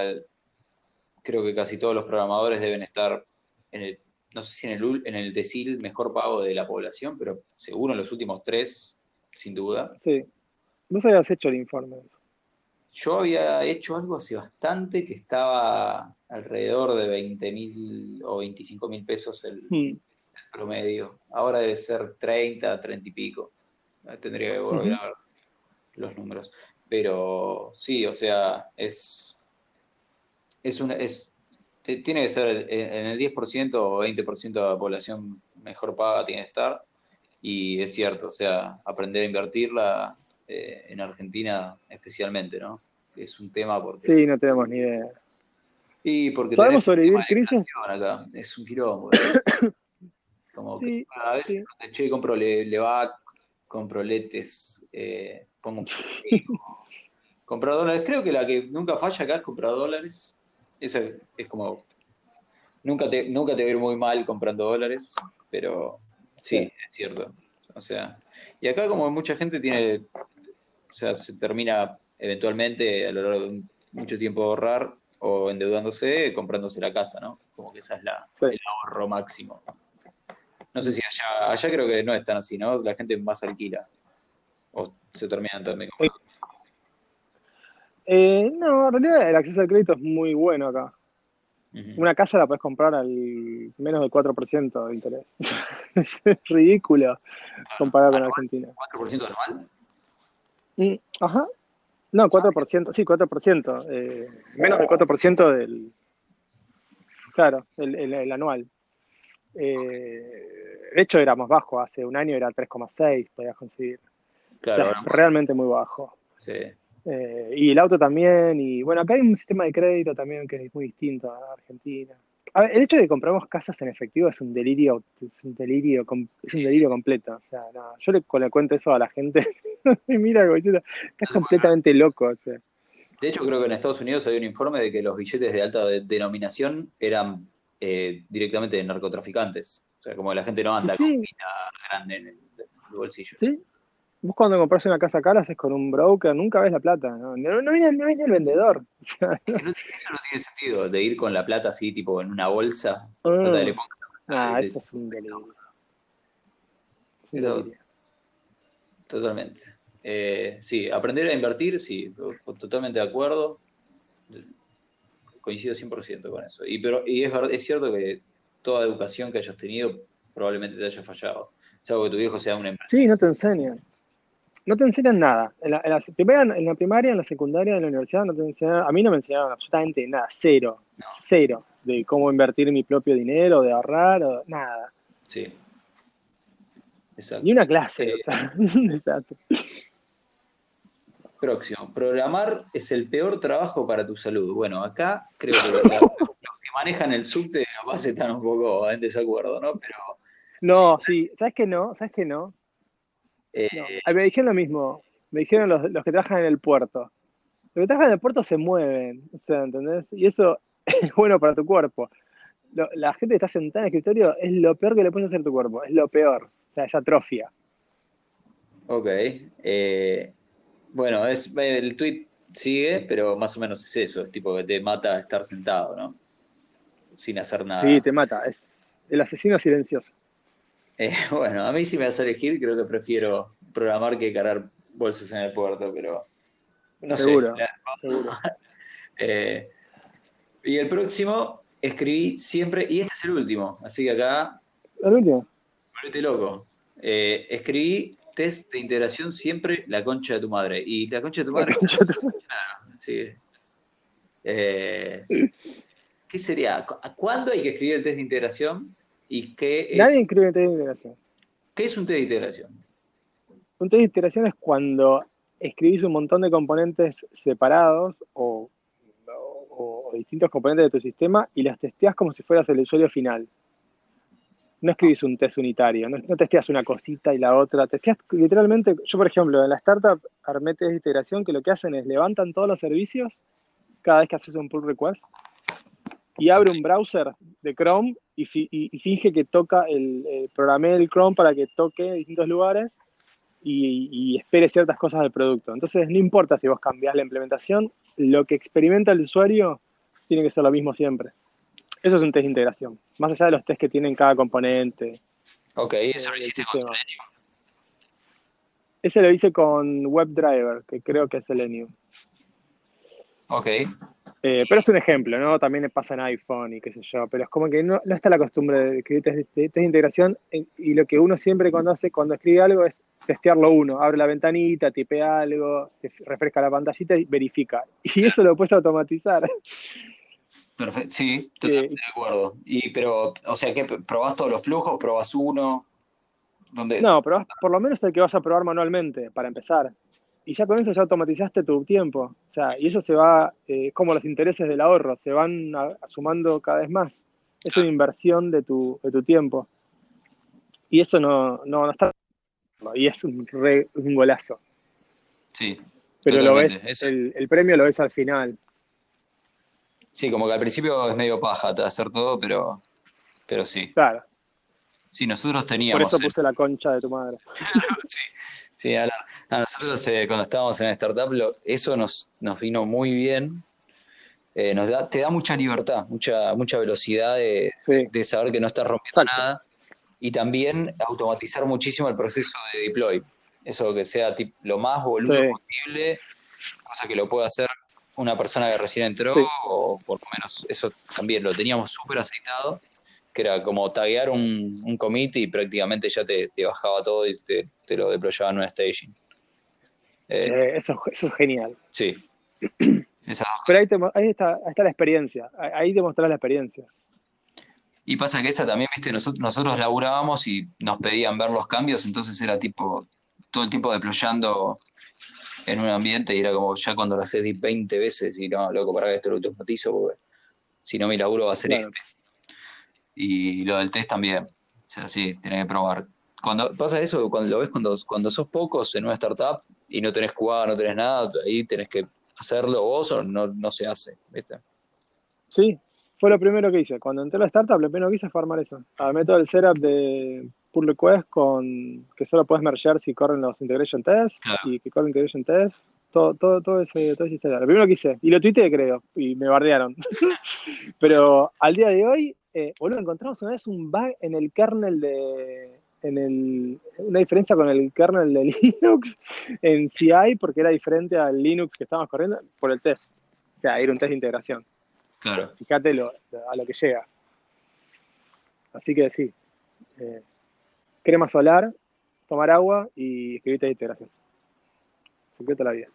A: creo que casi todos los programadores deben estar en el, no sé si en el, en el decil mejor pago de la población, pero seguro en los últimos tres, sin duda.
B: Sí. Vos habías hecho el informe.
A: Yo había hecho algo hace bastante que estaba alrededor de 20 mil o 25 mil pesos el, hmm. Promedio. Ahora debe ser 30, 30 y pico. Tendría que volver a ver los números. Pero sí, o sea, es, es una, es, tiene que ser en el 10% o 20% de la población mejor paga tiene que estar. Y es cierto, o sea, aprender a invertirla eh, en Argentina especialmente, ¿no? Es un tema porque...
B: Sí, no tenemos ni idea.
A: Y porque
B: ¿Sabemos sobrevivir crisis?
A: Acá. Es un quilombo. Como que a veces sí. che, compro le, va compro letes, eh, pongo comprar dólares. Creo que la que nunca falla acá es comprar dólares. Esa es como. Nunca te, nunca te va a ir muy mal comprando dólares, pero sí, es cierto. O sea, y acá como mucha gente tiene, o sea, se termina eventualmente a lo largo de mucho tiempo ahorrar o endeudándose, comprándose la casa, ¿no? Como que esa es la, el ahorro máximo. No sé si allá, allá creo que no es tan así, ¿no? La gente más alquila. O se terminan también
B: eh, no, en realidad el acceso al crédito es muy bueno acá. Una casa la puedes comprar al menos del 4% de interés. es ridículo comparado con Argentina.
A: ¿4% anual?
B: Mm, ajá. No, 4%, sí, 4%. Eh, menos del 4% del. Claro, el, anual. Eh, de hecho, era más bajo. Hace un año era 3,6, podías conseguir. Claro. realmente muy bajo.
A: Sí.
B: Eh, y el auto también, y bueno, acá hay un sistema de crédito también que es muy distinto a Argentina. el hecho de que compramos casas en efectivo es un delirio, es un delirio, es un delirio completo. O sea, yo le, cuento eso a la gente y mira, estás completamente loco.
A: De hecho, creo que en Estados Unidos hay un informe de que los billetes de alta denominación eran eh, directamente de narcotraficantes. O sea, como la gente no anda con con grande en el, bolsillo.
B: Sí, Vos cuando compras una casa cara haces con un broker, nunca ves la plata, ¿no? No, viene, el vendedor.
A: eso no tiene sentido, de ir con la plata así, tipo en una bolsa.
B: ah, eso es un delirio.
A: Totalmente. Eh, sí, aprender a invertir, sí, totalmente de acuerdo. Coincido 100% con eso. Y, pero, y es, es cierto que toda educación que hayas tenido probablemente te haya fallado. Salvo que tu viejo sea un empresario.
B: Sí, no te enseñan no te enseñan nada. En la, en, la, en la primaria, en la secundaria, en la universidad, no te enseñan, a mí no me enseñaron absolutamente nada, cero, cero, de cómo invertir mi propio dinero, de ahorrar, nada.
A: Sí.
B: Exacto. Ni una clase, eh, Exacto.
A: Próximo. Programar es el peor trabajo para tu salud. Bueno, acá creo que los, que manejan el subte capaz están un poco en desacuerdo, ¿no? Pero.
B: No, sí, ¿sabes qué no? ¿Sabes qué no? Eh, me dijeron lo mismo, me dijeron los, que trabajan en el puerto. Los que trabajan en el puerto se mueven, o sea, ¿entendés? Y eso es bueno para tu cuerpo. la gente que está sentada en el escritorio es lo peor que le puedes hacer a tu cuerpo, es lo peor, o sea, es atrofia.
A: Ok. Eh, bueno, es, el tweet sigue, pero más o menos es eso, es tipo que te mata estar sentado, ¿no? Sin hacer nada.
B: Sí, te mata, es el asesino silencioso.
A: Eh, bueno, a mí si me vas a elegir, creo que prefiero programar que cargar bolsas en el puerto, pero no
B: seguro,
A: sé. Seguro. Eh, y el próximo, escribí siempre, y este es el último, así que acá...
B: ¿El último?
A: Ponete loco. Eh, escribí test de integración siempre la concha de tu madre. Y la concha de tu madre... Sí. ¿Qué sería? ¿Cuándo hay que escribir el test de integración? ¿Y qué
B: Nadie escribe test de integración.
A: ¿Qué es un test de integración?
B: Un test de integración es cuando escribís un montón de componentes separados o, distintos componentes de tu sistema y las testeas como si fueras el usuario final. No escribís un test unitario, no, testeas una cosita y la otra, testeas literalmente, yo por ejemplo, en la startup armé test de integración que lo que hacen es levantan todos los servicios cada vez que haces un pull request y abre un browser de Chrome y, finge que toca el, el programé el Chrome para que toque distintos lugares y, espere ciertas cosas del producto. Entonces, no importa si vos cambiás la implementación, lo que experimenta el usuario tiene que ser lo mismo siempre. Eso es un test de integración, más allá de los test que tienen cada componente.
A: Ok, eso lo hiciste con Selenium.
B: Ese lo hice con WebDriver, que creo que es Selenium.
A: Ok.
B: Eh, pero es un ejemplo, ¿no? También pasa en iPhone y qué sé yo, pero es como que no, está la costumbre de escribir test, de integración y lo que uno siempre cuando hace, cuando escribe algo es testearlo uno, abre la ventanita, tipea algo, se refresca la pantallita y verifica. Y eso lo puedes automatizar.
A: Perfecto, sí, totalmente de acuerdo. Y, pero, o sea, ¿qué, ¿probás todos los flujos? ¿Probás uno?
B: ¿Dónde? No, probás por lo menos el que vas a probar manualmente, para empezar. Y ya con eso ya automatizaste tu tiempo. O sea, y eso se va, eh, como los intereses del ahorro, se van sumando cada vez más. Es una inversión de tu, de tu tiempo. Y eso no, no, no está y es un, un golazo.
A: Sí.
B: Pero lo ves, el, el, premio lo ves al final.
A: Sí, como que al principio es medio paja hacer todo, pero, pero sí.
B: Claro.
A: Sí, nosotros teníamos.
B: Por eso puse la concha de tu madre.
A: sí, sí a, nosotros eh, cuando estábamos en startup, eso nos, nos vino muy bien. Eh, nos da, te da mucha libertad, mucha, mucha velocidad de, de saber que no estás rompiendo nada y también automatizar muchísimo el proceso de deploy. Eso que sea lo más volumen posible, cosa que lo pueda hacer una persona que recién entró, o por lo menos eso también lo teníamos súper aceitado, que era como taguear un, un commit y prácticamente ya te, bajaba todo y te, lo deployaba en una staging.
B: Eh, eso, eso, es genial.
A: Sí.
B: Pero ahí, ahí, está, ahí está la experiencia, ahí demostrás la experiencia.
A: Y pasa que esa también, viste, nosotros, nosotros laburábamos y nos pedían ver los cambios, entonces era tipo, todo el tiempo deployando en un ambiente y era como ya cuando lo haces 20 veces y no, loco, para que esto lo automatizo porque si no mi laburo va a ser este. Y lo del test también, o sea, sí, tenés que probar. Cuando pasa eso, cuando lo ves cuando, cuando sos pocos en una startup y no tenés cubada, no tenés nada, ahí tenés que hacerlo vos o no, no se hace, ¿viste?
B: Sí, fue lo primero que hice. Cuando entré a la startup, lo primero que hice fue armar eso. Armé todo el setup de pull request con que solo puedes mergear si corren los integration tests y que corren integration tests. Todo, todo, todo ese, todo ese Lo primero que hice. Y lo tuiteé, creo, y me bardearon. Pero al día de hoy, eh, boludo, encontramos una vez un bug en el kernel de, en el, una diferencia con el kernel de Linux en CI porque era diferente al Linux que estábamos corriendo por el test. O sea, era un test de integración.
A: Claro.
B: Fíjate a lo que llega. Así que sí. Eh, crema solar, tomar agua y escribirte de integración. Secreto la vida.